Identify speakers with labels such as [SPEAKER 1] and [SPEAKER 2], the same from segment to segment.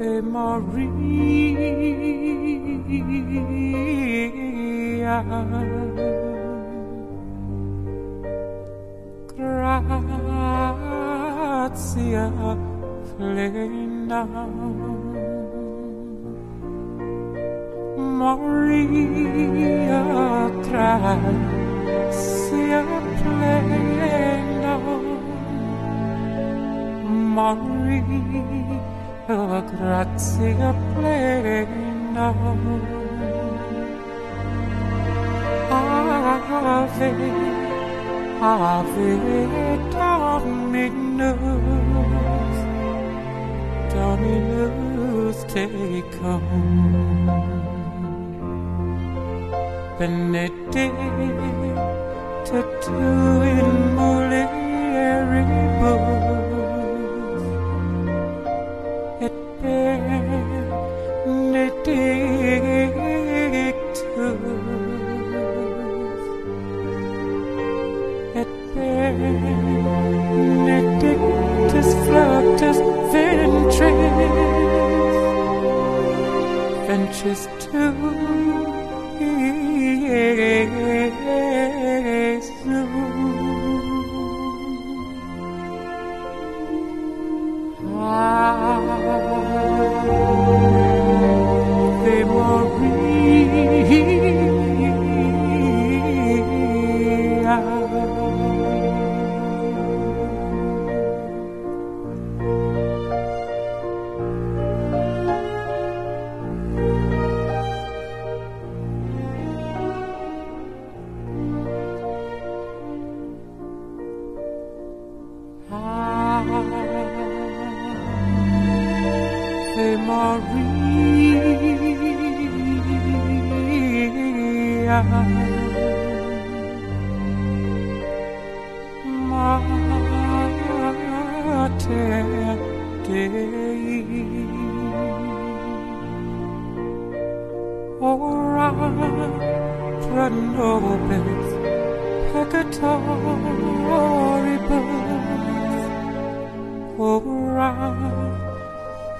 [SPEAKER 1] Ave Maria. Grazia plena. Maria, trai. Maria gratia plena. Ave, Ave Dominus, Dominus tecum. Benedicta tu in mulieribus, benedictus fructus ventris, ventris Iesus. Maria. Mater Dei. Ora pro nobis peccatoribus, ora,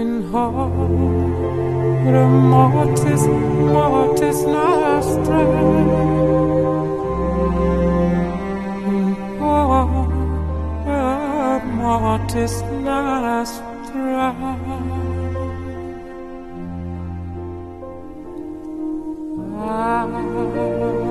[SPEAKER 1] in horror mortis, mortis nostra. In horror mortis nostra. Ah.